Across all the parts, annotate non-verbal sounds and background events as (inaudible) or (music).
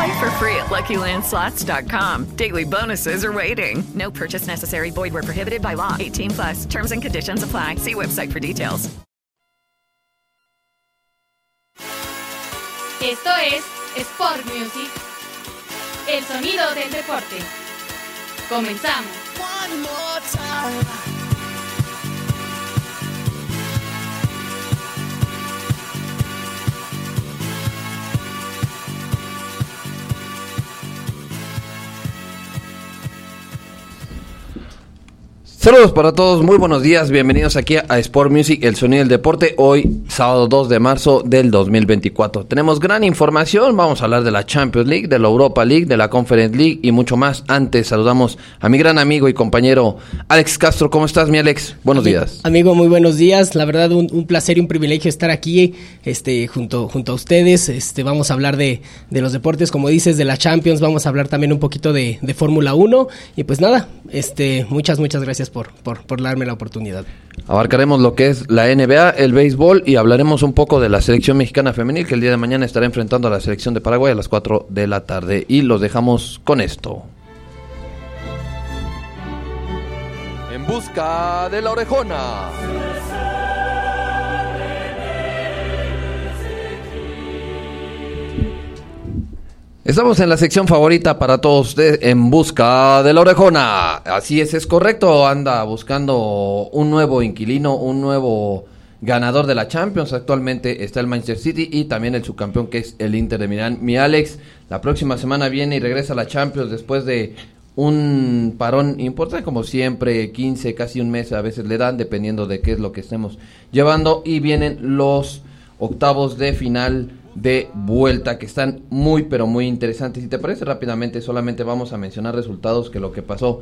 Play for free at LuckyLandSlots.com. Daily bonuses are waiting. No purchase necessary. Void where prohibited by law. 18 plus. Terms and conditions apply. See website for details. Esto es Sport Music. El sonido del deporte. Comenzamos. One more time. Saludos para todos, muy buenos días, bienvenidos aquí a Sport Music, el sonido del deporte, hoy sábado 2 de marzo del 2024. Tenemos gran información, vamos a hablar de la Champions League, de la Europa League, de la Conference League y mucho más. Antes saludamos a mi gran amigo y compañero Alex Castro, ¿cómo estás mi Alex? Buenos días. Amigo, muy buenos días, la verdad un, un, placer y un privilegio estar aquí este, junto, junto a ustedes. Este, vamos a hablar de, de los deportes, como dices, de la Champions, vamos a hablar también un poquito de, de Fórmula 1 y pues nada, este, muchas, muchas gracias por, por, por, darme la oportunidad. Abarcaremos lo que es la NBA, el béisbol y hablaremos un poco de la selección mexicana femenil que el día de mañana estará enfrentando a la selección de Paraguay a las 4 de la tarde. Y los dejamos con esto. En busca de la orejona. Estamos en la sección favorita para todos ustedes, en busca de la orejona. Así es, es correcto. Anda buscando un nuevo inquilino, un nuevo ganador de la Champions. Actualmente está el Manchester City y también el subcampeón que es el Inter de Milán. Mi Alex, la próxima semana viene y regresa a la Champions después de un parón importante como siempre, 15, casi un mes a veces le dan, dependiendo de qué es lo que estemos llevando. Y vienen los octavos de final de vuelta que están muy pero muy interesantes. Si te parece rápidamente, solamente vamos a mencionar resultados que lo que pasó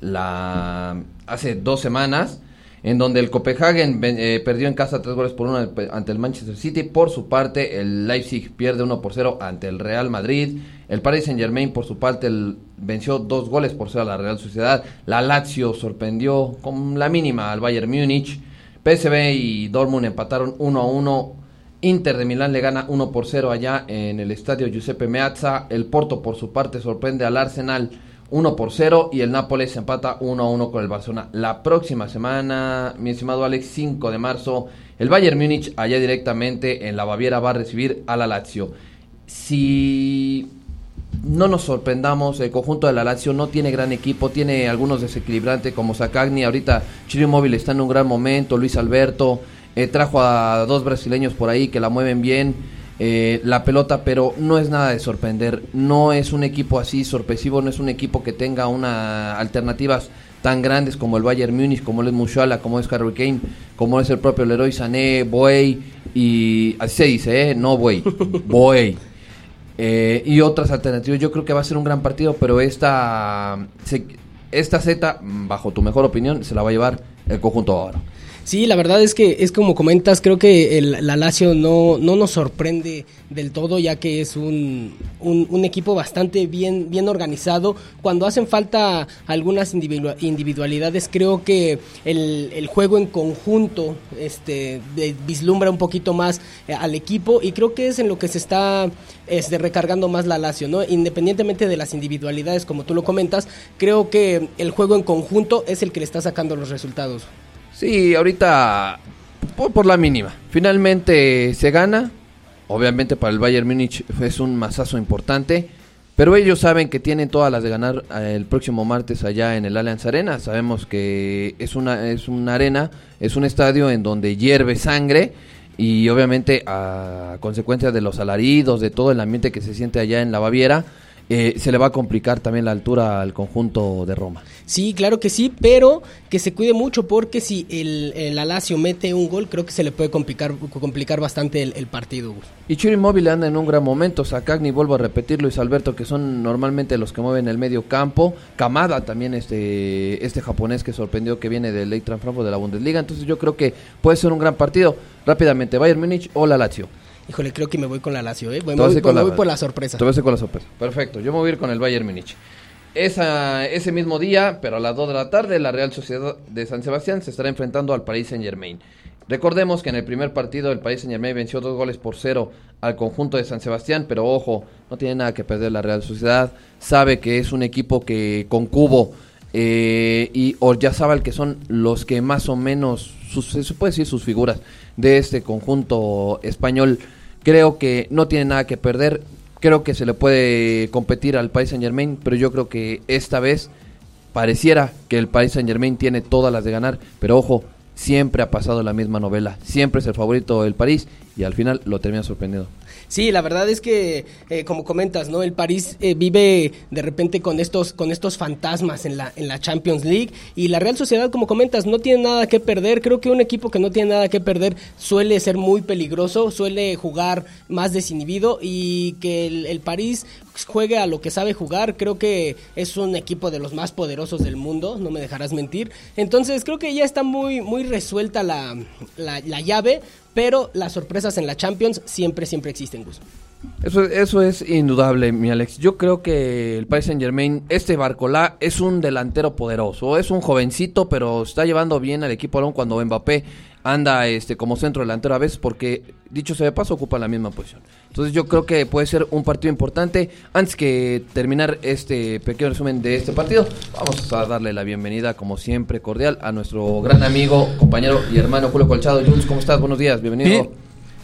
la hace dos semanas, en donde el Copenhagen eh, perdió en casa tres goles por uno ante el Manchester City. Por su parte, el Leipzig pierde uno por cero ante el Real Madrid. El Paris Saint Germain, por su parte, venció dos goles por cero a la Real Sociedad. La Lazio sorprendió con la mínima al Bayern Múnich. PSV y Dortmund empataron 1 a 1 Inter de Milán le gana 1 por 0 allá en el estadio Giuseppe Meazza. El Porto, por su parte, sorprende al Arsenal 1 por 0 y el Nápoles empata 1 a 1 con el Barcelona. La próxima semana, mi estimado Alex, 5 de marzo, el Bayern Múnich allá directamente en la Baviera va a recibir a la Lazio. Si no nos sorprendamos, el conjunto de la Lazio no tiene gran equipo, tiene algunos desequilibrantes como Sacagni, ahorita Chile Móvil está en un gran momento, Luis Alberto. Eh, trajo a dos brasileños por ahí que la mueven bien eh, la pelota, pero no es nada de sorprender. No es un equipo así sorpresivo, no es un equipo que tenga una alternativas tan grandes como el Bayern Múnich, como es Musiala, como es Harry Kane, como es el propio Leroy Sané, Boey y así se dice, ¿eh? no Boey, (laughs) Boey. Eh, y otras alternativas. Yo creo que va a ser un gran partido, pero esta, esta Z, bajo tu mejor opinión, se la va a llevar el conjunto ahora. Sí, la verdad es que es como comentas, creo que el, la Lazio no, no nos sorprende del todo, ya que es un, un, equipo bastante bien, bien organizado. Cuando hacen falta algunas individualidades, creo que el, el juego en conjunto este, vislumbra un poquito más eh, al equipo y creo que es en lo que se está este, recargando más la Lazio, ¿no? Independientemente de las individualidades, como tú lo comentas, creo que el juego en conjunto es el que le está sacando los resultados. Sí, ahorita por, por, la mínima. Finalmente se gana. Obviamente para el Bayern Múnich es un masazo importante. Pero ellos saben que tienen todas las de ganar eh, el próximo martes allá en el Allianz Arena. Sabemos que es una, es una arena, es un estadio en donde hierve sangre y obviamente a consecuencia de los alaridos, de todo el ambiente que se siente allá en la Baviera, eh, se le va a complicar también la altura al conjunto de Roma. Sí, claro que sí, pero que se cuide mucho porque si el, el Alacio mete un gol, creo que se le puede complicar, complicar bastante el, el partido. Y Chiro Inmóvil anda en un gran momento, Sacagni, vuelvo a repetir, Luis Alberto, que son normalmente los que mueven el medio campo, Kamada también este, este japonés que sorprendió que viene del Eintracht Frankfurt de la Bundesliga, entonces yo creo que puede ser un gran partido. Rápidamente, Bayern Múnich o la Lazio. Híjole, creo que me voy con la Lazio, ¿eh? Me vas a voy, con me la- voy por la sorpresa. Te vas a con la sorpresa. Perfecto. Yo me voy a ir con el Bayern Múnich. Esa, ese mismo día, pero a las 2 de la tarde, la Real Sociedad de San Sebastián se estará enfrentando al Paris Saint Germain. Recordemos que en el primer partido el Paris Saint Germain venció dos goles por cero al conjunto de San Sebastián, pero ojo, no tiene nada que perder la Real Sociedad. Sabe que es un equipo que con Cubo eh, y Oryazábal que son los que más o menos, sus, se puede decir sus figuras de este conjunto español, creo que no tiene nada que perder. Creo que se le puede competir al Paris Saint Germain, pero yo creo que esta vez pareciera que el Paris Saint Germain tiene todas las de ganar, pero ojo, siempre ha pasado la misma novela, siempre es el favorito el París y al final lo termina sorprendiendo. Sí, la verdad es que, eh, como comentas, ¿no? El París eh, vive de repente con estos, con estos fantasmas en la, en la Champions League y la Real Sociedad, como comentas, no tiene nada que perder. Creo que un equipo que no tiene nada que perder suele ser muy peligroso, suele jugar más desinhibido y que el, el París juegue a lo que sabe jugar. Creo que es un equipo de los más poderosos del mundo, no me dejarás mentir. Entonces creo que ya está muy, muy resuelta la, la, la llave, pero las sorpresas en la Champions siempre, siempre existen, Gus. Eso, eso es indudable, mi Alex. Yo creo que el Paris Saint Germain, este Barcolá, es un delantero poderoso. Es un jovencito, pero está llevando bien al equipo aún cuando Mbappé anda este como centro delantero a veces, porque dicho sea de paso, ocupa la misma posición. Entonces yo creo que puede ser un partido importante. Antes que terminar este pequeño resumen de este partido, vamos a darle la bienvenida, como siempre, cordial a nuestro gran amigo, compañero y hermano Julio Colchado. Jules, ¿cómo estás? Buenos días, bienvenido. Bien,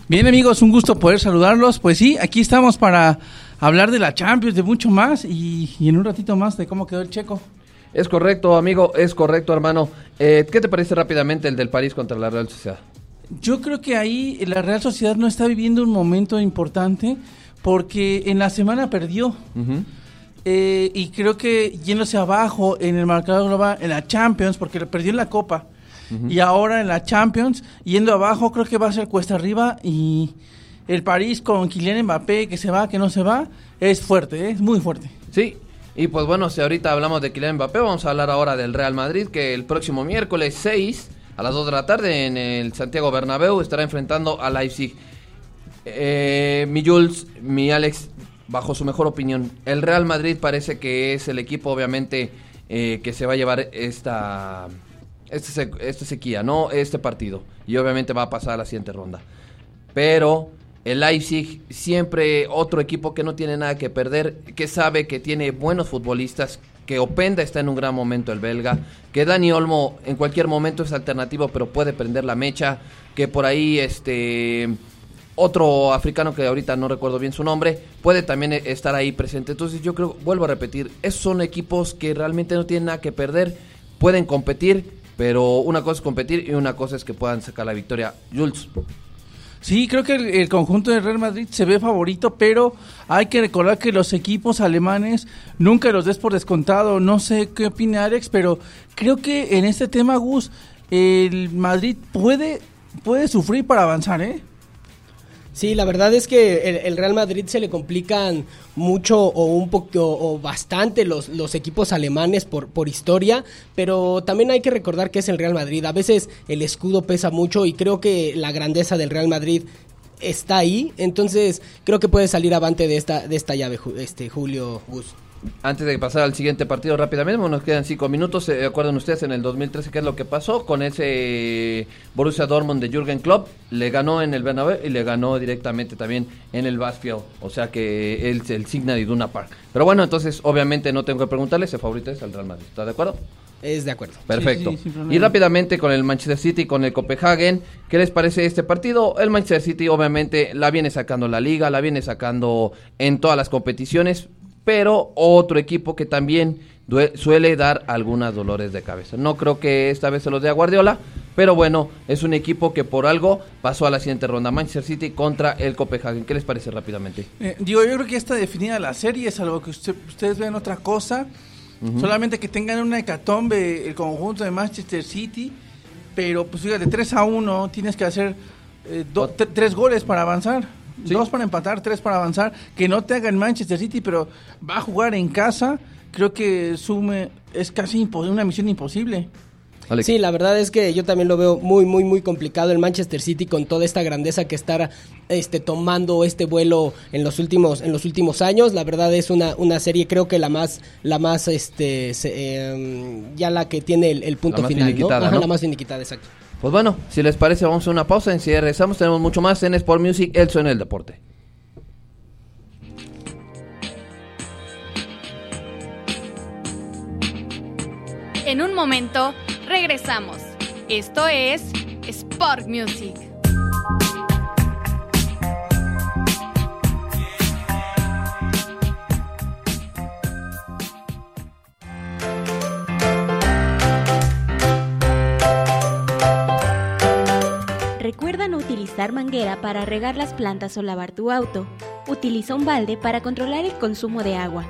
bien, amigos, un gusto poder saludarlos. Pues sí, aquí estamos para hablar de la Champions, de mucho más y, y en un ratito más de cómo quedó el checo. Es correcto, amigo, es correcto, hermano. Eh, ¿Qué te parece rápidamente el del París contra la Real Sociedad? Yo creo que ahí la Real Sociedad no está viviendo un momento importante porque en la semana perdió. Eh, y creo que yéndose abajo en el marcador global, en la Champions, porque perdió en la Copa, y ahora en la Champions, yendo abajo, creo que va a ser cuesta arriba y el París con Kylian Mbappé, que se va, que no se va, es fuerte, es muy fuerte. Sí, y pues bueno, si ahorita hablamos de Kylian Mbappé, vamos a hablar ahora del Real Madrid, que el próximo miércoles 6 a las 2 de la tarde en el Santiago Bernabéu estará enfrentando a Leipzig. Eh, mi Jules, mi Alex, bajo su mejor opinión, el Real Madrid parece que es el equipo obviamente eh, que se va a llevar esta, este, esta sequía, ¿no? Este partido. Y obviamente va a pasar a la siguiente ronda. Pero el Leipzig, siempre otro equipo que no tiene nada que perder, que sabe que tiene buenos futbolistas, que Openda está en un gran momento el belga, que Dani Olmo en cualquier momento es alternativo, pero puede prender la mecha, que por ahí este otro africano que ahorita no recuerdo bien su nombre, puede también eh, estar ahí presente. Entonces yo creo, vuelvo a repetir, esos son equipos que realmente no tienen nada que perder, pueden competir, pero una cosa es competir y una cosa es que puedan sacar la victoria. Jules. Sí, creo que el, conjunto de Real Madrid se ve favorito, pero hay que recordar que los equipos alemanes nunca los des por descontado. No sé qué opina Alex, pero creo que en este tema, Gus, el Madrid puede, puede sufrir para avanzar, ¿eh? Sí, la verdad es que el, Real Madrid se le complican mucho o un poco o bastante los, los equipos alemanes por, por historia, pero también hay que recordar que es el Real Madrid. A veces el escudo pesa mucho y creo que la grandeza del Real Madrid está ahí, entonces creo que puede salir avante de esta, de esta llave, este Julio Gus. Antes de pasar al siguiente partido rápidamente, bueno, nos quedan cinco minutos. ¿Se acuerdan ustedes en el 2013 qué es lo que pasó con ese Borussia Dortmund de Jürgen Klopp? Le ganó en el Bernabéu y le ganó directamente también en el Basfield. O sea que él el Signal Iduna Park. Pero bueno, entonces obviamente no tengo que preguntarle, ese favorito es el Real Madrid. ¿Está de acuerdo? Es de acuerdo. Perfecto. Sí, sí, y rápidamente con el Manchester City y con el Copenhagen, ¿qué les parece este partido? El Manchester City obviamente la viene sacando la liga, la viene sacando en todas las competiciones. Pero otro equipo que también suele dar algunas dolores de cabeza. No creo que esta vez se los dé a Guardiola, pero bueno, es un equipo que por algo pasó a la siguiente ronda. Manchester City contra el Copenhagen. ¿Qué les parece rápidamente? Eh, digo, yo creo que está definida la serie, es algo que ustedes ven otra cosa. Solamente que tengan una hecatombe el conjunto de Manchester City, pero pues fíjate, 3 a 1, tienes que hacer eh, tres goles para avanzar. Dos para empatar, tres para avanzar. Que no te haga el Manchester City, pero va a jugar en casa. Creo que sume es casi una misión imposible. Sí, la verdad es que yo también lo veo muy, muy, muy complicado el Manchester City con toda esta grandeza que está este, tomando este vuelo en los últimos, en los últimos años. La verdad es una, una serie, creo que la más, la más, este, em, ya la que tiene el, punto final, ¿no? La más finiquitada, exacto. Pues bueno, si les parece, vamos a una pausa. En si regresamos, tenemos mucho más en Sport Music, el sueño del deporte. En un momento, regresamos. Esto es Sport Music. Recuerda no utilizar manguera para regar las plantas o lavar tu auto. Utiliza un balde para controlar el consumo de agua.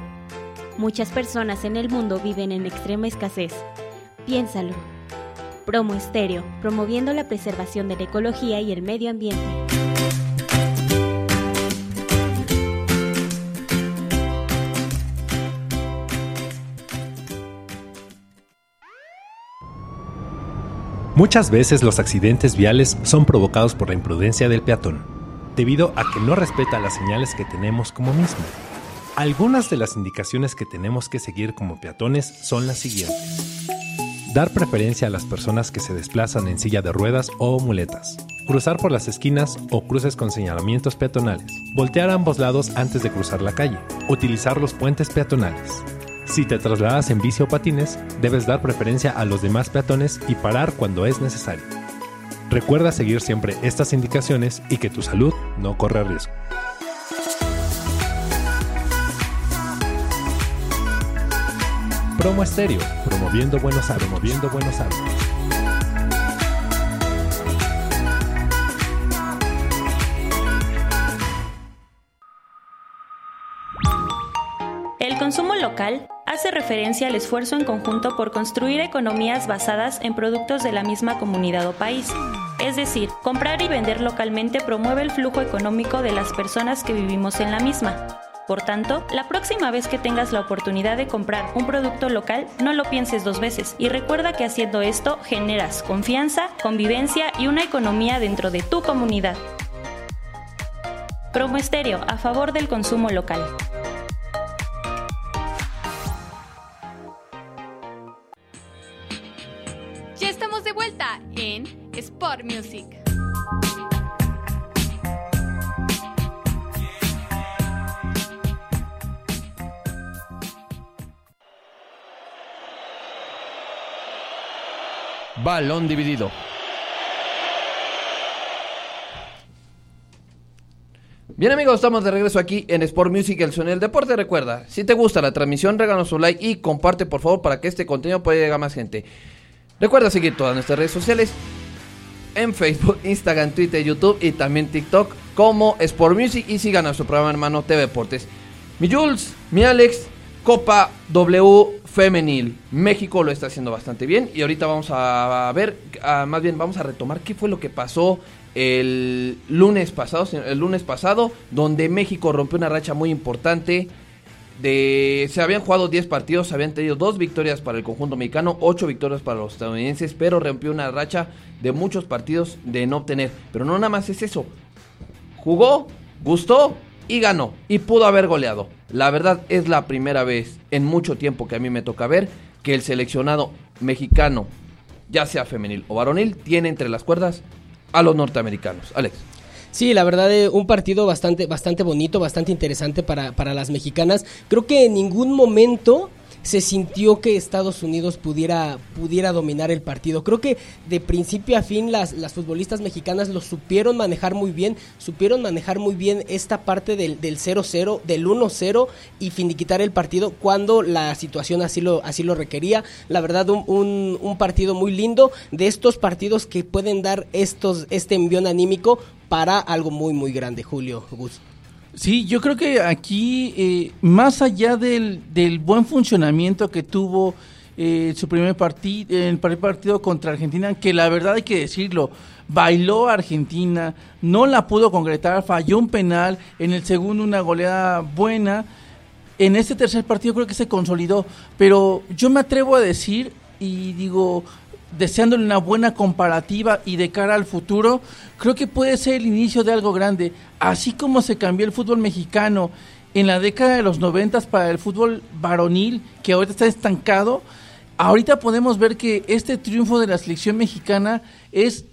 Muchas personas en el mundo viven en extrema escasez. Piénsalo. Promo Estéreo, promoviendo la preservación de la ecología y el medio ambiente. Muchas veces los accidentes viales son provocados por la imprudencia del peatón, debido a que no respeta las señales que tenemos como mismo. Algunas de las indicaciones que tenemos que seguir como peatones son las siguientes. Dar preferencia a las personas que se desplazan en silla de ruedas o muletas. Cruzar por las esquinas o cruces con señalamientos peatonales. Voltear ambos lados antes de cruzar la calle. Utilizar los puentes peatonales. Si te trasladas en bici o patines, debes dar preferencia a los demás peatones y parar cuando es necesario. Recuerda seguir siempre estas indicaciones y que tu salud no corre riesgo. Promo Estéreo, promoviendo buenos hábitos. Promoviendo buenos hábitos. Hace referencia al esfuerzo en conjunto por construir economías basadas en productos de la misma comunidad o país. Es decir, comprar y vender localmente promueve el flujo económico de las personas que vivimos en la misma, por tanto, la próxima vez que tengas la oportunidad de comprar un producto local, no lo pienses dos veces y recuerda que haciendo esto generas confianza, convivencia y una economía dentro de tu comunidad. Promo Estéreo a favor del consumo local. Sport Music. Balón dividido. Bien amigos, estamos de regreso aquí en Sport Music, el sonido del deporte. Recuerda, si te gusta la transmisión, regálanos un like y comparte por favor para que este contenido pueda llegar a más gente. Recuerda seguir todas nuestras redes sociales en Facebook, Instagram, Twitter, YouTube y también TikTok como Sport Music y sigan nuestro programa hermano TV Deportes. Mi Jules, mi Alex, Copa W femenil. México lo está haciendo bastante bien y ahorita vamos a ver, más bien vamos a retomar qué fue lo que pasó el lunes pasado, el lunes pasado, donde México rompió una racha muy importante. Se habían jugado 10 partidos, habían tenido dos victorias para el conjunto mexicano, 8 victorias para los estadounidenses, pero rompió una racha de muchos partidos de no obtener. Pero no nada más es eso. Jugó, gustó y ganó. Y pudo haber goleado. La verdad es la primera vez en mucho tiempo que a mí me toca ver que el seleccionado mexicano, ya sea femenil o varonil, tiene entre las cuerdas a los norteamericanos. Alex. Sí, la verdad, eh, un partido bastante, bastante bonito, bastante interesante para, para las mexicanas. Creo que en ningún momento se sintió que Estados Unidos pudiera, pudiera dominar el partido. Creo que de principio a fin las, las futbolistas mexicanas lo supieron manejar muy bien, supieron manejar muy bien esta parte del 0-0, del 1-0 y finiquitar el partido cuando la situación así lo, así lo requería. La verdad, un, un, partido muy lindo de estos partidos que pueden dar estos, este envión anímico para algo muy, muy grande, Julio Gus. Sí, yo creo que aquí, eh, más allá del, del, buen funcionamiento que tuvo eh, su primer partido, el primer partido contra Argentina, que la verdad hay que decirlo, bailó Argentina, no la pudo concretar, falló un penal, en el segundo una goleada buena, en este tercer partido creo que se consolidó, pero yo me atrevo a decir y digo, deseándole una buena comparativa y de cara al futuro, creo que puede ser el inicio de algo grande. Así como se cambió el fútbol mexicano en la década de los noventas para el fútbol varonil, que ahorita está estancado, ahorita podemos ver que este triunfo de la selección mexicana es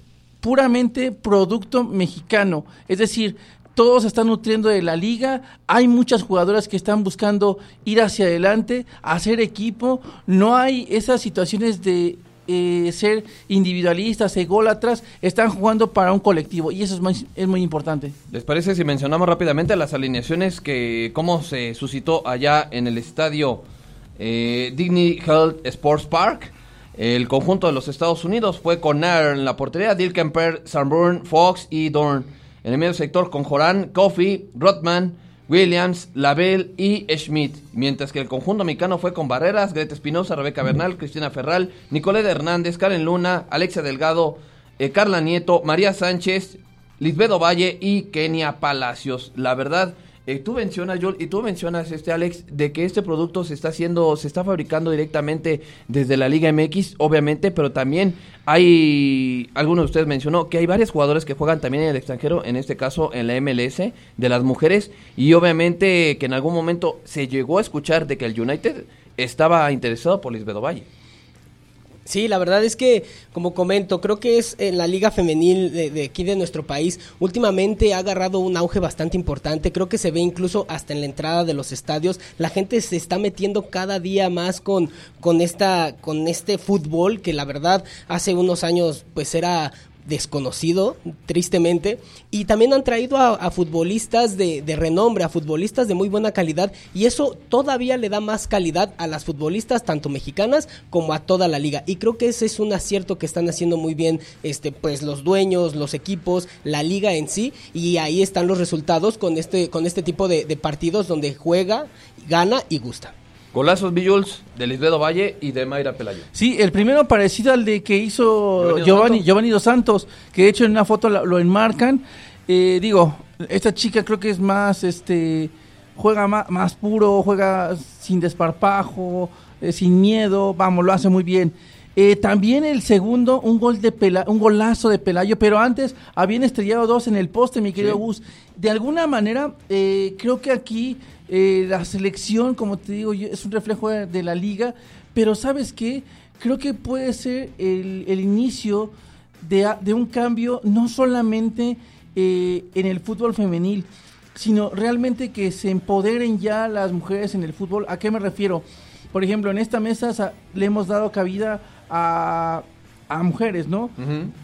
puramente producto mexicano. Es decir, todos están nutriendo de la liga, hay muchas jugadoras que están buscando ir hacia adelante, hacer equipo, no hay esas situaciones de eh, ser individualistas, ególatras, están jugando para un colectivo y eso es muy, importante. ¿Les parece si mencionamos rápidamente las alineaciones que cómo se suscitó allá en el estadio eh, Dignity Health Sports Park? El conjunto de los Estados Unidos fue con Nair en la portería, Dilkemper, Sanborn, Fox y Dorn. En el medio sector con Joran, Coffee, Rothman, Williams, Label y Schmidt, mientras que el conjunto mexicano fue con Barreras, Greta Espinosa, Rebeca Bernal, Cristina Ferral, Nicoleta Hernández, Karen Luna, Alexia Delgado, eh, Carla Nieto, María Sánchez, Lisbedo Valle y Kenia Palacios. La verdad, eh, tú mencionas, Joel, y tú mencionas, este Alex, de que este producto se está haciendo, se está fabricando directamente desde la Liga MX, obviamente, pero también hay, alguno de ustedes mencionó que hay varios jugadores que juegan también en el extranjero, en este caso en la MLS, de las mujeres, y obviamente que en algún momento se llegó a escuchar de que el United estaba interesado por Lisbedo Valle. Sí, la verdad es que, como comento, creo que es en la liga femenil de, aquí de nuestro país, últimamente ha agarrado un auge bastante importante, creo que se ve incluso hasta en la entrada de los estadios, la gente se está metiendo cada día más con, con, esta, con este fútbol que la verdad hace unos años pues era desconocido, tristemente, y también han traído a, futbolistas de, de, renombre, a futbolistas de muy buena calidad, y eso todavía le da más calidad a las futbolistas, tanto mexicanas como a toda la liga. Y creo que ese es un acierto que están haciendo muy bien este, pues, los dueños, los equipos, la liga en sí, y ahí están los resultados con este, con este tipo de, de partidos donde juega, gana y gusta. Golazos Villuls de Lisbedo Valle y de Mayra Pelayo. Sí, el primero parecido al de que hizo Giovanni, Giovanni, Dos Santos, que de hecho en una foto lo, enmarcan. Eh, digo, esta chica creo que es más, este, juega más, puro, juega sin desparpajo, eh, sin miedo, vamos, lo hace muy bien. Eh, también el segundo, un gol de Pela, un golazo de Pelayo, pero antes habían estrellado dos en el poste, mi querido Gus. De alguna manera, creo que aquí eh, la selección, como te digo, es un reflejo de, la liga, pero ¿sabes qué? Creo que puede ser el, inicio de, un cambio no solamente eh, en el fútbol femenil, sino realmente que se empoderen ya las mujeres en el fútbol. ¿A qué me refiero? Por ejemplo, en esta mesa le hemos dado cabida a, mujeres, ¿no?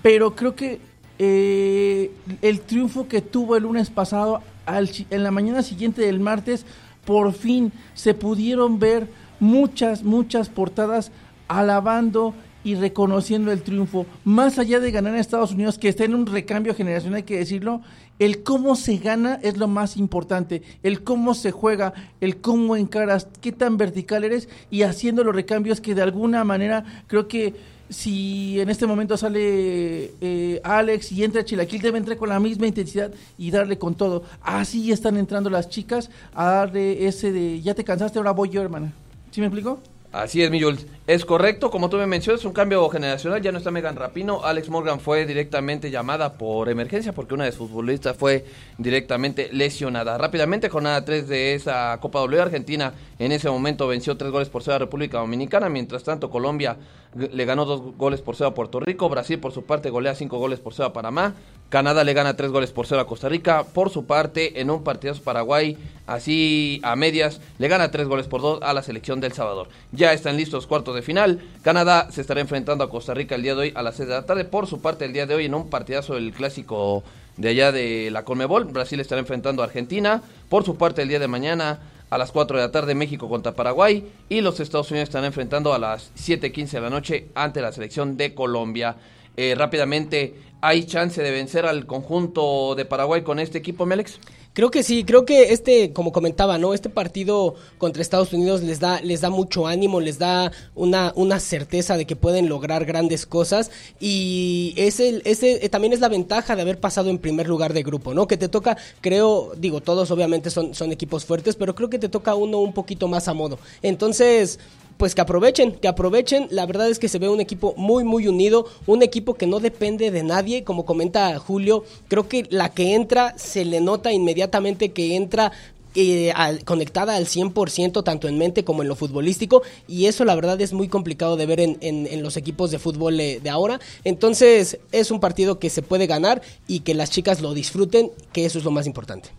Pero creo que eh, el triunfo que tuvo el lunes pasado en la mañana siguiente del martes, por fin se pudieron ver muchas, muchas portadas alabando y reconociendo el triunfo. Más allá de ganar en Estados Unidos, que está en un recambio generacional, hay que decirlo, el cómo se gana es lo más importante. El cómo se juega, el cómo encaras, qué tan vertical eres y haciendo los recambios que de alguna manera creo que si en este momento sale eh, Alex y entra Chilaquil, debe entrar con la misma intensidad y darle con todo. Así están entrando las chicas a darle ese de, ya te cansaste, ahora voy yo, hermana. ¿Sí me explico? Así es, mi. Es correcto, como tú me mencionas, un cambio generacional. Ya no está Megan Rapino. Alex Morgan fue directamente llamada por emergencia porque una de sus futbolistas fue directamente lesionada. Rápidamente, jornada 3 de esa Copa W. Argentina en ese momento venció 3 goles por 0 a República Dominicana. Mientras tanto, Colombia le ganó 2 goles por 0 a Puerto Rico. Brasil, por su parte, golea 5 goles por 0 a Panamá. Canadá le gana 3 goles por 0 a Costa Rica. Por su parte, en un partidazo Paraguay así a medias, le gana tres goles por dos a la selección del Salvador. Ya están listos cuartos de final. Canadá se estará enfrentando a Costa Rica el día de hoy a las 6 de la tarde. Por su parte, el día de hoy en un partidazo del clásico de allá de la Conmebol, Brasil estará enfrentando a Argentina. Por su parte, el día de mañana a las 4 de la tarde México contra Paraguay y los Estados Unidos están enfrentando a las 7.15 de la noche ante la selección de Colombia. Eh, rápidamente, ¿hay chance de vencer al conjunto de Paraguay con este equipo, Melex? Creo que sí, creo que este, como comentaba, ¿no? Este partido contra Estados Unidos les da, les da mucho ánimo, les da una, una certeza de que pueden lograr grandes cosas. Y ese, ese eh, también es la ventaja de haber pasado en primer lugar de grupo, ¿no? Que te toca, creo, digo, todos obviamente son, son equipos fuertes, pero creo que te toca uno un poquito más a modo. Entonces, pues que aprovechen, que aprovechen. La verdad es que se ve un equipo muy, muy unido, un equipo que no depende de nadie, como comenta Julio. Creo que la que entra se le nota inmediatamente que entra eh, conectada al 100% tanto en mente como en lo futbolístico y eso la verdad es muy complicado de ver en, en, los equipos de fútbol de, de, ahora entonces es un partido que se puede ganar y que las chicas lo disfruten que eso es lo más importante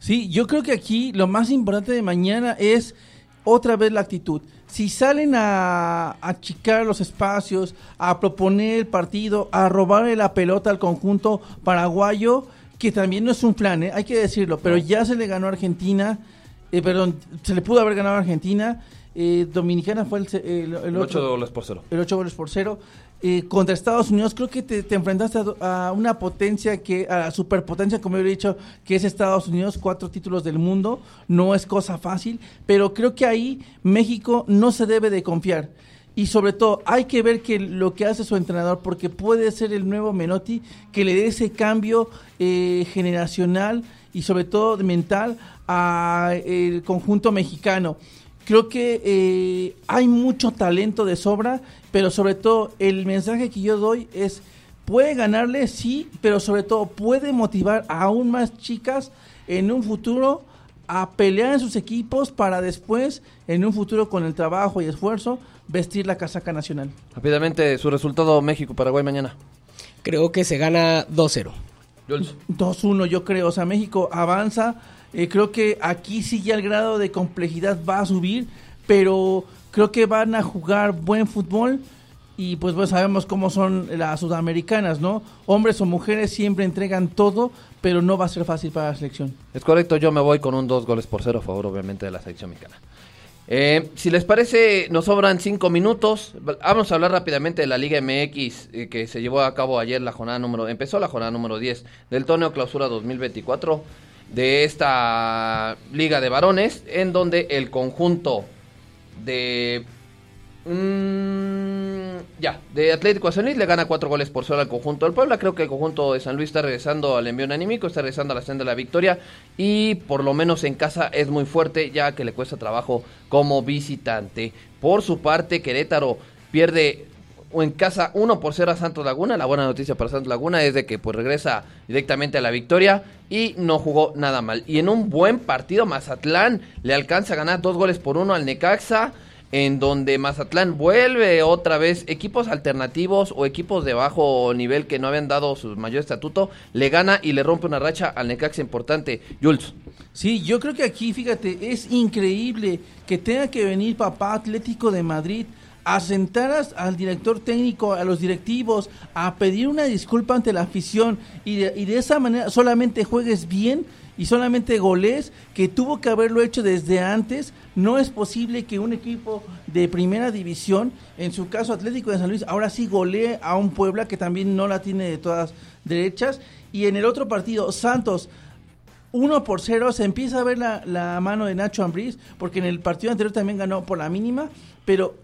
Sí, yo creo que aquí lo más importante de mañana es otra vez la actitud. Si salen a achicar los espacios, a proponer el partido, a robarle la pelota al conjunto paraguayo, que también no es un plan, ¿eh? hay que decirlo, pero ya se le ganó a Argentina, eh, perdón, se le pudo haber ganado a Argentina. Eh, Dominicana fue el, el, el, 8 goles por cero. El 8 goles por cero. Eh, contra Estados Unidos, creo que te, enfrentaste a, una potencia que, a la superpotencia, como yo he dicho, que es Estados Unidos, cuatro títulos del mundo, no es cosa fácil, pero creo que ahí México no se debe de confiar. Y sobre todo, hay que ver que lo que hace su entrenador, porque puede ser el nuevo Menotti, que le dé ese cambio eh, generacional y sobre todo mental al conjunto mexicano. Creo que eh, hay mucho talento de sobra, pero sobre todo el mensaje que yo doy es, puede ganarle, sí, pero sobre todo puede motivar a aún más chicas en un futuro a pelear en sus equipos para después, en un futuro con el trabajo y esfuerzo, vestir la casaca nacional. Rápidamente, su resultado México-Paraguay mañana. Creo que se gana 2-0. 2-1 yo creo, o sea, México avanza eh, creo que aquí sí ya el grado de complejidad va a subir, pero creo que van a jugar buen fútbol y pues, pues sabemos cómo son las sudamericanas, ¿no? Hombres o mujeres siempre entregan todo, pero no va a ser fácil para la selección. Es correcto, yo me voy con un dos goles por cero a favor obviamente de la selección mexicana. Eh, si les parece, nos sobran cinco minutos. Vamos a hablar rápidamente de la Liga MX eh, que se llevó a cabo ayer la jornada número, empezó la jornada número 10 del torneo clausura 2024 de esta liga de varones, en donde el conjunto de mm, ya, de Atlético de San Luis le gana cuatro goles por solo al conjunto del Puebla. Creo que el conjunto de San Luis está regresando al envío anímico, está regresando a la senda de la victoria y por lo menos en casa es muy fuerte ya que le cuesta trabajo como visitante. Por su parte, Querétaro pierde o en casa 1 por 0 a Santos Laguna. La buena noticia para Santos Laguna es de que pues regresa directamente a la victoria y no jugó nada mal. Y en un buen partido Mazatlán le alcanza a ganar dos goles por uno al Necaxa en donde Mazatlán vuelve otra vez equipos alternativos o equipos de bajo nivel que no habían dado su mayor estatuto, le gana y le rompe una racha al Necaxa importante. Jules. Sí, yo creo que aquí, fíjate, es increíble que tenga que venir papá Atlético de Madrid a al director técnico, a los directivos, a pedir una disculpa ante la afición y de, y de esa manera solamente juegues bien y solamente goles que tuvo que haberlo hecho desde antes. No es posible que un equipo de primera división, en su caso Atlético de San Luis, ahora sí golee a un Puebla que también no la tiene de todas derechas. Y en el otro partido, Santos, 1 por 0, se empieza a ver la, la mano de Nacho Ambriz, porque en el partido anterior también ganó por la mínima, pero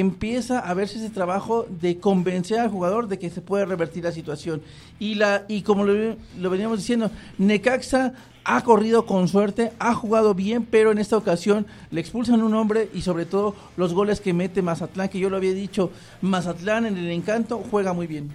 empieza a verse ese trabajo de convencer al jugador de que se puede revertir la situación. Y, la, y como lo, lo veníamos diciendo, Necaxa ha corrido con suerte, ha jugado bien, pero en esta ocasión le expulsan un hombre y sobre todo los goles que mete Mazatlán, que yo lo había dicho, Mazatlán en el encanto juega muy bien.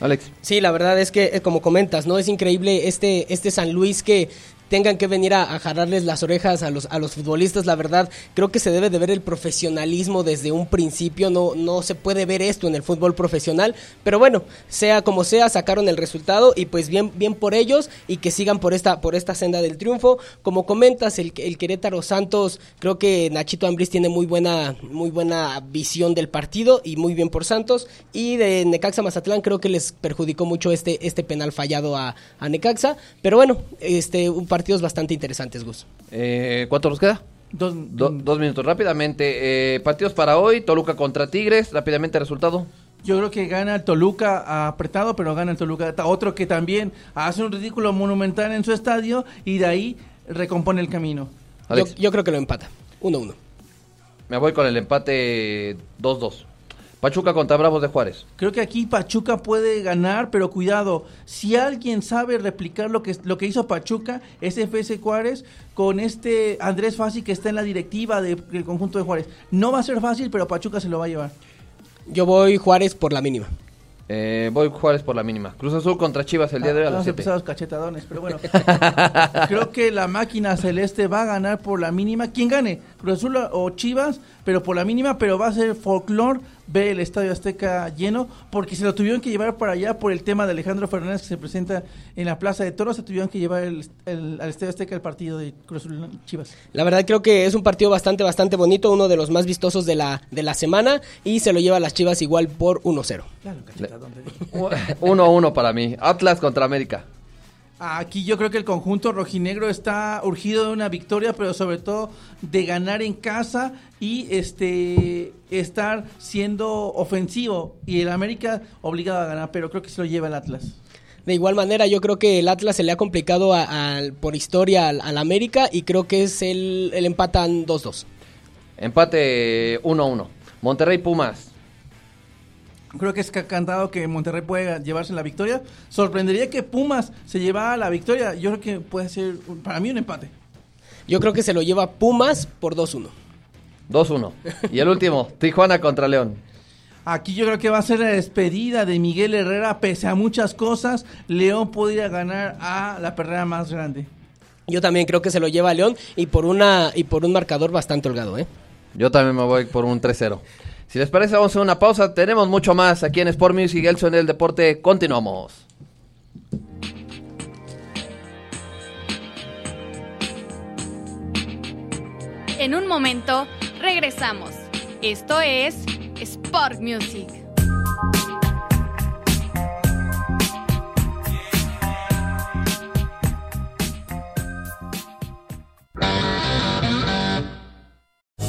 Alex. Sí, la verdad es que, eh, como comentas, ¿no? Es increíble este, este San Luis que tengan que venir a, a las orejas a los, a los futbolistas, la verdad, creo que se debe de ver el profesionalismo desde un principio, no, no se puede ver esto en el fútbol profesional, pero bueno, sea como sea, sacaron el resultado y pues bien, bien por ellos y que sigan por esta, por esta senda del triunfo. Como comentas, el, el Querétaro Santos, creo que Nachito Ambris tiene muy buena, muy buena visión del partido y muy bien por Santos. Y de Necaxa Mazatlán creo que les perjudicó mucho este, este penal fallado a, a Necaxa. Pero bueno, este, un partidos bastante interesantes, Gus. Eh, ¿Cuánto nos queda? Dos, Do- dos minutos. Rápidamente, eh, partidos para hoy, Toluca contra Tigres. Rápidamente, resultado. Yo creo que gana el Toluca apretado, pero gana el Toluca. Otro que también hace un ridículo monumental en su estadio y de ahí recompone el camino. Yo, creo que lo empata. 1-1. Me voy con el empate 2-2. Pachuca contra Bravos de Juárez. Creo que aquí Pachuca puede ganar, pero cuidado, si alguien sabe replicar lo que, lo que hizo Pachuca, es FS Juárez con este Andrés Fácil que está en la directiva de- del conjunto de Juárez. No va a ser fácil, pero Pachuca se lo va a llevar. Yo voy Juárez por la mínima. Eh, voy Juárez por la mínima. Cruz Azul contra Chivas el día de hoy a las Vamos a 7. empezar los cachetadones, pero bueno. (laughs) Creo que la máquina celeste va a ganar por la mínima. ¿Quién gane? Cruz Azul o Chivas, pero por la mínima, pero va a ser folclore ver el Estadio Azteca lleno, porque se lo tuvieron que llevar para allá por el tema de Alejandro Fernández que se presenta en la Plaza de Toros, se tuvieron que llevar el- el- al Estadio Azteca el partido de Cruz Chivas. La verdad creo que es un partido bastante, bastante bonito, uno de los más vistosos de la, de la semana y se lo lleva a las Chivas igual por 1-0. Claro, cachetadón. te digo. (laughs) 1-1 para mí. Atlas contra América. Aquí yo creo que el conjunto rojinegro está urgido de una victoria, pero sobre todo de ganar en casa y este estar siendo ofensivo y el América obligado a ganar, pero creo que se lo lleva el Atlas. De igual manera, yo creo que el Atlas se le ha complicado a- por historia al, al América y creo que es el, el empatan 2-2. Empate 1-1. Monterrey Pumas. Creo que es ca- cantado que Monterrey puede llevarse la victoria. Sorprendería que Pumas se llevara la victoria. Yo creo que puede ser para mí un empate. Yo creo que se lo lleva Pumas por 2-1. 2-1. Y el último, (laughs) Tijuana contra León. Aquí yo creo que va a ser la despedida de Miguel Herrera, pese a muchas cosas, León podría ganar a la perrera más grande. Yo también creo que se lo lleva a León y por una y por un marcador bastante holgado, ¿eh? Yo también me voy por un 3-0. Si les parece, vamos a una pausa. Tenemos mucho más aquí en Sport Music, el suena del deporte. Continuamos. En un momento, regresamos. Esto es Sport Music.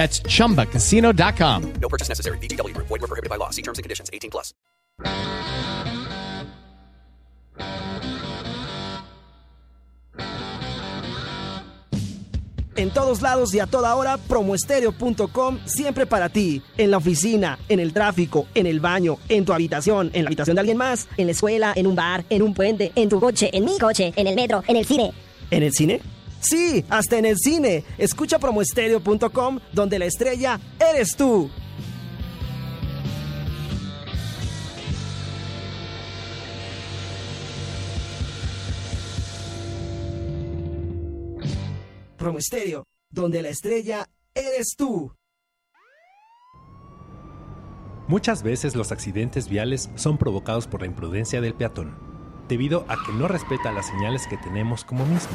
That's chumbacasino.com. No purchase necessary. VGW Group. Void were prohibited by law. See terms and conditions. 18 plus. En todos lados y a toda hora, promoestereo.com siempre para ti. En la oficina, en el tráfico, en el baño, en tu habitación, en la habitación de alguien más. En la escuela, en un bar, en un puente, en tu coche, en mi coche, en el metro, en el cine. ¿En el cine? Sí, hasta en el cine. Escucha promoestereo.com donde la estrella eres tú. Promoestereo, donde la estrella eres tú. Muchas veces los accidentes viales son provocados por la imprudencia del peatón, debido a que no respeta las señales que tenemos como mismo.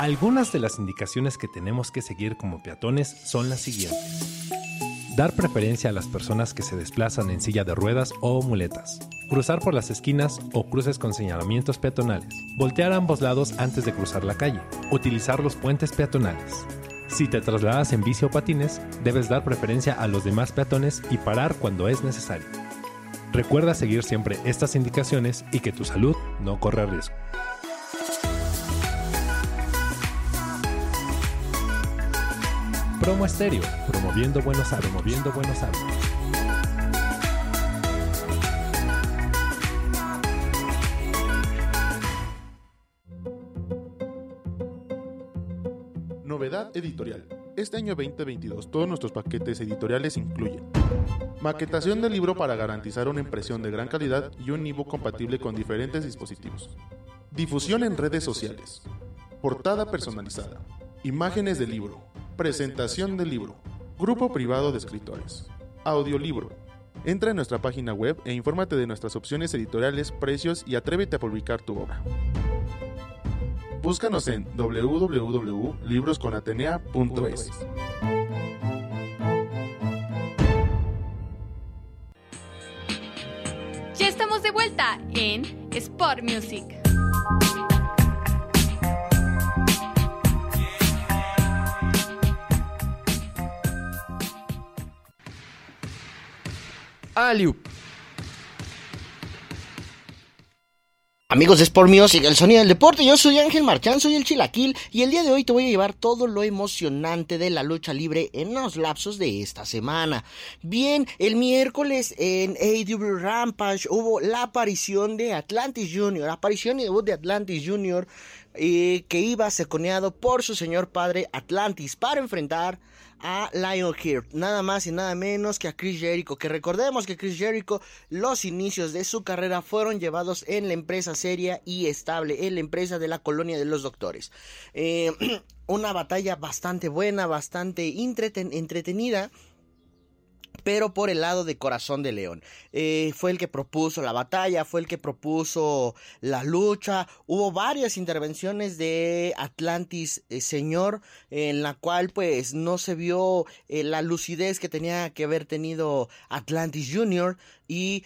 Algunas de las indicaciones que tenemos que seguir como peatones son las siguientes. Dar preferencia a las personas que se desplazan en silla de ruedas o muletas. Cruzar por las esquinas o cruces con señalamientos peatonales. Voltear ambos lados antes de cruzar la calle. Utilizar los puentes peatonales. Si te trasladas en bici o patines, debes dar preferencia a los demás peatones y parar cuando es necesario. Recuerda seguir siempre estas indicaciones y que tu salud no corre riesgo. Promo Estéreo, promoviendo buenos hábitos. Buenos. Novedad editorial. Este año 2022 todos nuestros paquetes editoriales incluyen maquetación del libro para garantizar una impresión de gran calidad y un ebook compatible con diferentes dispositivos. Difusión en redes sociales. Portada personalizada. Imágenes del libro. Presentación del libro. Grupo privado de escritores. Audiolibro. Entra en nuestra página web e infórmate de nuestras opciones editoriales, precios y atrévete a publicar tu obra. Búscanos en www.librosconatenea.es. Ya estamos de vuelta en Sport Music. Amigos de Sport Music, el sonido del deporte, yo soy Ángel Marchán, soy el Chilaquil y el día de hoy te voy a llevar todo lo emocionante de la lucha libre en los lapsos de esta semana. Bien, el miércoles en AW Rampage hubo la aparición de Atlantis Jr., aparición y debut de Atlantis Jr., eh, que iba seconeado por su señor padre Atlantis para enfrentar a Lionheart, nada más y nada menos que a Chris Jericho, que recordemos que Chris Jericho los inicios de su carrera fueron llevados en la empresa seria y estable, en la empresa de la colonia de los doctores. Eh, (clears throat) una batalla bastante buena, bastante entretenida pero por el lado de Corazón de León. Eh, fue el que propuso la batalla, fue el que propuso la lucha. Hubo varias intervenciones de Atlantis eh, Señor, en la cual pues no se vio eh, la lucidez que tenía que haber tenido Atlantis Junior y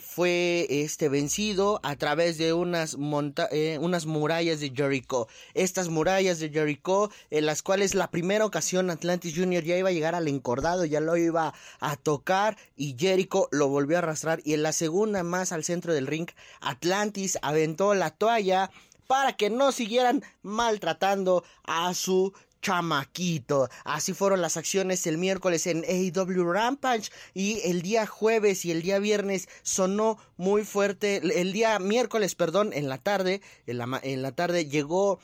fue este vencido a través de unas, unas murallas de Jericho. Estas murallas de Jericho, en las cuales la primera ocasión Atlantis Junior ya iba a llegar al encordado, ya lo iba a tocar y Jericho lo volvió a arrastrar y en la segunda más al centro del ring Atlantis aventó la toalla para que no siguieran maltratando a su chamaquito. Así fueron las acciones el miércoles en AEW Rampage y el día jueves y el día viernes sonó muy fuerte. El día miércoles, perdón, en la tarde, en la, en la tarde llegó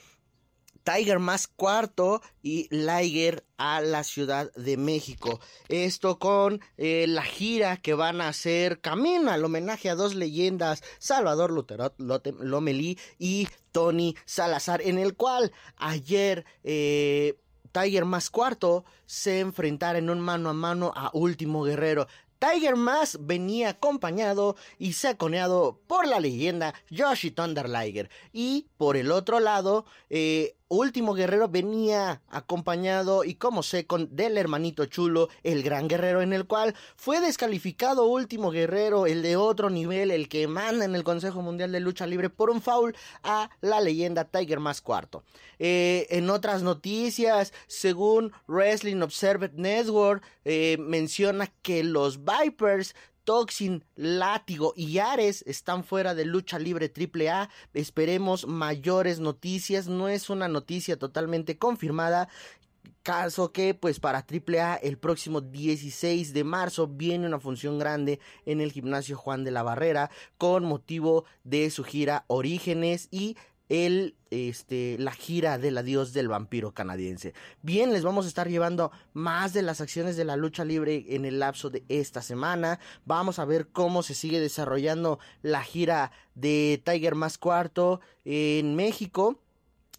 Tiger más cuarto y Liger a la Ciudad de México. Esto con eh, la gira que van a hacer Camina, el homenaje a dos leyendas, Salvador Luterot Lomelí y Tony Salazar, en el cual ayer eh, Tiger más cuarto se enfrentara en un mano a mano a Último Guerrero. Tiger Mask venía acompañado y saconeado por la leyenda Yoshi Thunder Liger. Y por el otro lado, eh, Último Guerrero venía acompañado y como sé con del hermanito chulo, el gran guerrero en el cual fue descalificado Último Guerrero, el de otro nivel, el que manda en el Consejo Mundial de Lucha Libre por un foul a la leyenda Tiger más cuarto. Eh, en otras noticias, según Wrestling Observer Network, eh, menciona que los Vipers Toxin, Látigo y Ares están fuera de lucha libre AAA. Esperemos mayores noticias. No es una noticia totalmente confirmada. Caso que, pues para AAA, el próximo 16 de marzo viene una función grande en el gimnasio Juan de la Barrera con motivo de su gira Orígenes y el, este, la gira del adiós del vampiro canadiense. Bien, les vamos a estar llevando más de las acciones de la lucha libre en el lapso de esta semana. Vamos a ver cómo se sigue desarrollando la gira de Tiger Más Cuarto en México